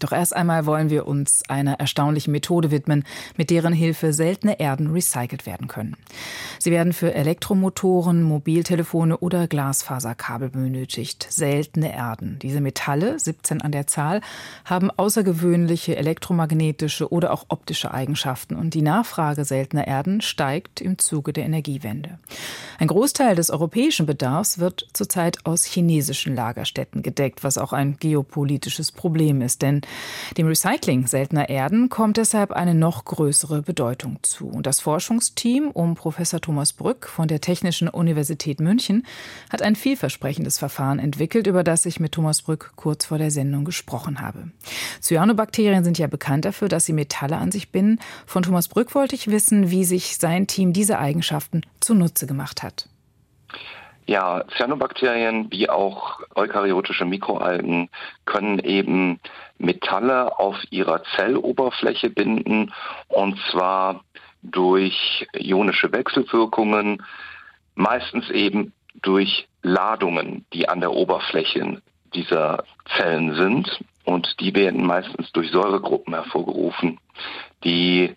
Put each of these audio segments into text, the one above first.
Doch erst einmal wollen wir uns einer erstaunlichen Methode widmen, mit deren Hilfe seltene Erden recycelt werden können. Sie werden für Elektromotoren, Mobiltelefone oder Glasfaserkabel benötigt. Seltene Erden. Diese Metalle, 17 an der Zahl, haben außergewöhnliche elektromagnetische oder auch optische Eigenschaften und die Nachfrage seltener Erden steigt im Zuge der Energiewende. Ein Großteil des europäischen Bedarfs wird zurzeit aus chinesischen Lagerstätten gedeckt, was auch ein geopolitisches Problem ist, denn dem Recycling seltener Erden kommt deshalb eine noch größere Bedeutung zu. Und das Forschungsteam um Professor Thomas Brück von der Technischen Universität München hat ein vielversprechendes Verfahren entwickelt, über das ich mit Thomas Brück kurz vor der Sendung gesprochen habe. Cyanobakterien sind ja bekannt dafür, dass sie Metalle an sich binden. Von Thomas Brück wollte ich wissen, wie sich sein Team diese Eigenschaften zunutze gemacht hat. Ja, Cyanobakterien wie auch eukaryotische Mikroalgen können eben Metalle auf ihrer Zelloberfläche binden und zwar durch ionische Wechselwirkungen, meistens eben durch Ladungen, die an der Oberfläche dieser Zellen sind und die werden meistens durch Säuregruppen hervorgerufen, die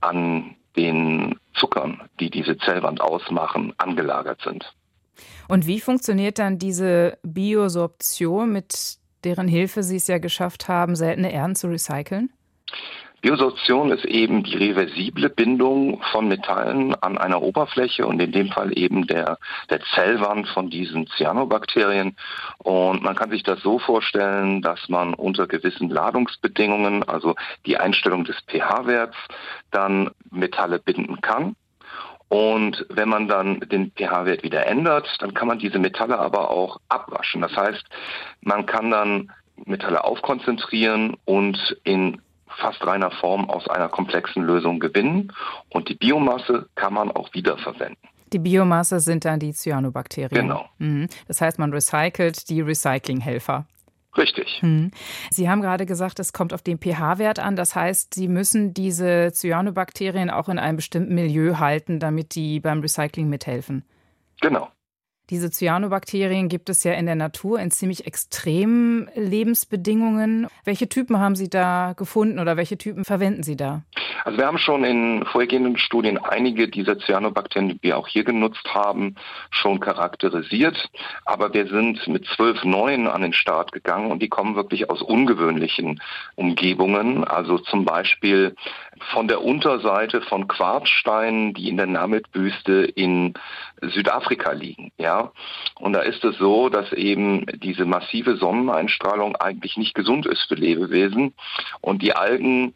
an den Zuckern, die diese Zellwand ausmachen, angelagert sind. Und wie funktioniert dann diese Biosorption, mit deren Hilfe Sie es ja geschafft haben, seltene Erden zu recyceln? Biosorption ist eben die reversible Bindung von Metallen an einer Oberfläche und in dem Fall eben der, der Zellwand von diesen Cyanobakterien. Und man kann sich das so vorstellen, dass man unter gewissen Ladungsbedingungen, also die Einstellung des pH-Werts, dann Metalle binden kann. Und wenn man dann den pH-Wert wieder ändert, dann kann man diese Metalle aber auch abwaschen. Das heißt, man kann dann Metalle aufkonzentrieren und in fast reiner Form aus einer komplexen Lösung gewinnen. Und die Biomasse kann man auch wiederverwenden. Die Biomasse sind dann die Cyanobakterien. Genau. Mhm. Das heißt, man recycelt die Recyclinghelfer. Richtig. Hm. Sie haben gerade gesagt, es kommt auf den pH-Wert an. Das heißt, Sie müssen diese Cyanobakterien auch in einem bestimmten Milieu halten, damit die beim Recycling mithelfen. Genau. Diese Cyanobakterien gibt es ja in der Natur in ziemlich extremen Lebensbedingungen. Welche Typen haben Sie da gefunden oder welche Typen verwenden Sie da? Also wir haben schon in vorhergehenden Studien einige dieser Cyanobakterien, die wir auch hier genutzt haben, schon charakterisiert. Aber wir sind mit zwölf neuen an den Start gegangen und die kommen wirklich aus ungewöhnlichen Umgebungen. Also zum Beispiel von der Unterseite von Quarzsteinen, die in der Namib-Wüste in Südafrika liegen. Ja, und da ist es so, dass eben diese massive Sonneneinstrahlung eigentlich nicht gesund ist für Lebewesen und die Algen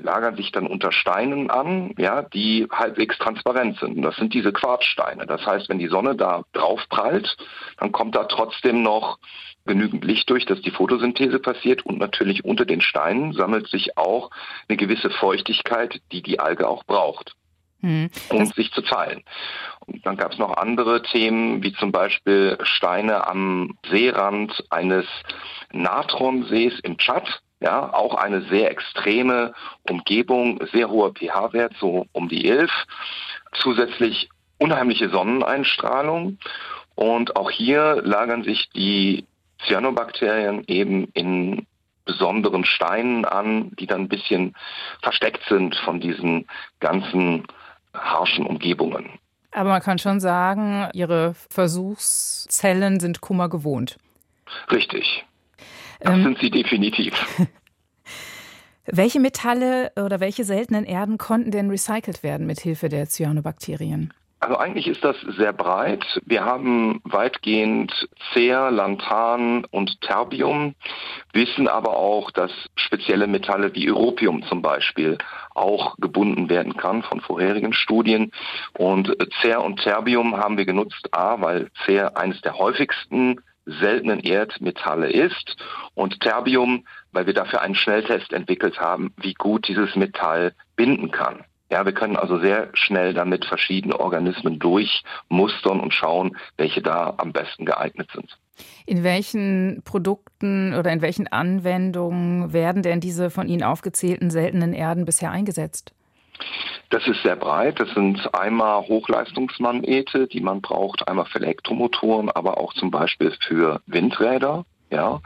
lagern sich dann unter Steinen an, ja, die halbwegs transparent sind. Und das sind diese Quarzsteine. Das heißt, wenn die Sonne da drauf prallt, dann kommt da trotzdem noch genügend Licht durch, dass die Photosynthese passiert und natürlich unter den Steinen sammelt sich auch eine gewisse Feuchtigkeit, die die Alge auch braucht. Hm. um sich zu teilen. Und dann gab es noch andere Themen, wie zum Beispiel Steine am Seerand eines Natronsees im Tschad. Ja, auch eine sehr extreme Umgebung, sehr hoher pH-Wert, so um die 11. Zusätzlich unheimliche Sonneneinstrahlung. Und auch hier lagern sich die Cyanobakterien eben in besonderen Steinen an, die dann ein bisschen versteckt sind von diesen ganzen harschen Umgebungen. Aber man kann schon sagen, Ihre Versuchszellen sind Kummer gewohnt. Richtig. Das ähm, sind sie definitiv. welche Metalle oder welche seltenen Erden konnten denn recycelt werden mit Hilfe der Cyanobakterien? Also eigentlich ist das sehr breit. Wir haben weitgehend Cer, Lanthan und Terbium, wissen aber auch, dass spezielle Metalle wie Europium zum Beispiel auch gebunden werden kann von vorherigen Studien. Und Cer und Terbium haben wir genutzt, a, weil Cer eines der häufigsten seltenen Erdmetalle ist und Terbium, weil wir dafür einen Schnelltest entwickelt haben, wie gut dieses Metall binden kann. Ja, wir können also sehr schnell damit verschiedene Organismen durchmustern und schauen, welche da am besten geeignet sind. In welchen Produkten oder in welchen Anwendungen werden denn diese von Ihnen aufgezählten seltenen Erden bisher eingesetzt? Das ist sehr breit. Das sind einmal Hochleistungsmagnete, die man braucht, einmal für Elektromotoren, aber auch zum Beispiel für Windräder ja,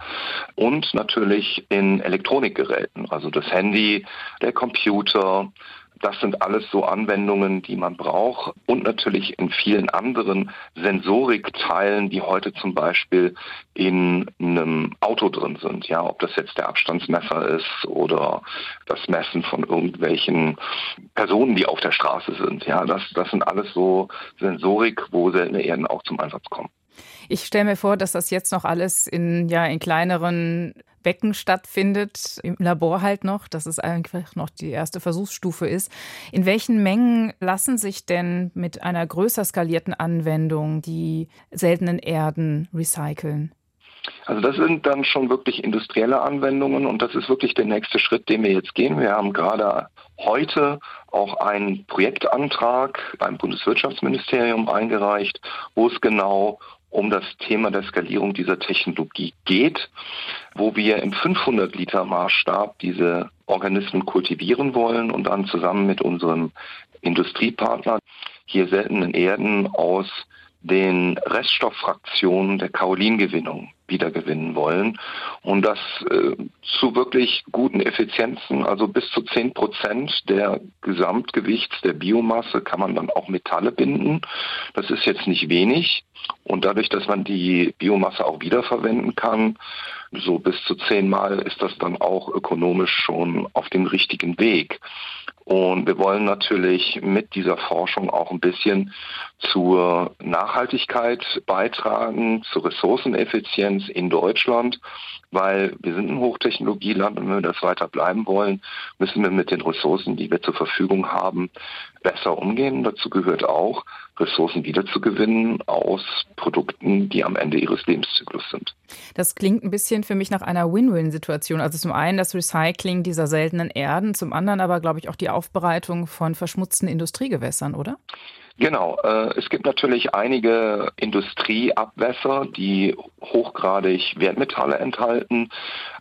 und natürlich in Elektronikgeräten, also das Handy, der Computer, das sind alles so Anwendungen, die man braucht und natürlich in vielen anderen Sensorikteilen, die heute zum Beispiel in einem Auto drin sind. Ja, ob das jetzt der Abstandsmesser ist oder das Messen von irgendwelchen Personen, die auf der Straße sind. Ja, das, das sind alles so Sensorik, wo seltene Erden auch zum Einsatz kommen. Ich stelle mir vor, dass das jetzt noch alles in, ja, in kleineren Becken stattfindet, im Labor halt noch, dass es einfach noch die erste Versuchsstufe ist. In welchen Mengen lassen sich denn mit einer größer skalierten Anwendung die seltenen Erden recyceln? Also das sind dann schon wirklich industrielle Anwendungen und das ist wirklich der nächste Schritt, den wir jetzt gehen. Wir haben gerade heute auch einen Projektantrag beim Bundeswirtschaftsministerium eingereicht, wo es genau um das Thema der Skalierung dieser Technologie geht, wo wir im 500 Liter Maßstab diese Organismen kultivieren wollen und dann zusammen mit unserem Industriepartner hier seltenen Erden aus den Reststofffraktionen der Kaolingewinnung wiedergewinnen wollen und das äh, zu wirklich guten Effizienzen, also bis zu 10 Prozent der Gesamtgewichts der Biomasse kann man dann auch Metalle binden. Das ist jetzt nicht wenig und dadurch, dass man die Biomasse auch wiederverwenden kann, so bis zu zehnmal ist das dann auch ökonomisch schon auf dem richtigen Weg. Und wir wollen natürlich mit dieser Forschung auch ein bisschen zur Nachhaltigkeit beitragen, zur Ressourceneffizienz in Deutschland, weil wir sind ein Hochtechnologieland und wenn wir das weiter bleiben wollen, müssen wir mit den Ressourcen, die wir zur Verfügung haben, besser umgehen. Dazu gehört auch, Ressourcen wiederzugewinnen aus Produkten, die am Ende ihres Lebenszyklus sind. Das klingt ein bisschen für mich nach einer Win-Win-Situation. Also zum einen das Recycling dieser seltenen Erden, zum anderen aber, glaube ich, auch die Aufbereitung von verschmutzten Industriegewässern, oder? Genau. Äh, es gibt natürlich einige Industrieabwässer, die hochgradig Wertmetalle enthalten,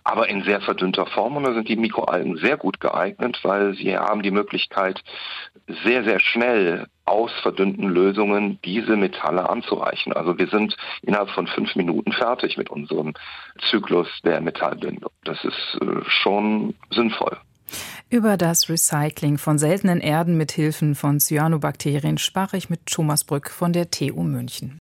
aber in sehr verdünnter Form. Und da sind die Mikroalgen sehr gut geeignet, weil sie haben die Möglichkeit, sehr, sehr schnell aus verdünnten Lösungen diese Metalle anzureichen. Also wir sind innerhalb von fünf Minuten fertig mit unserem Zyklus der Metallbindung. Das ist äh, schon sinnvoll. Über das Recycling von seltenen Erden mit Hilfen von Cyanobakterien sprach ich mit Thomas Brück von der TU München.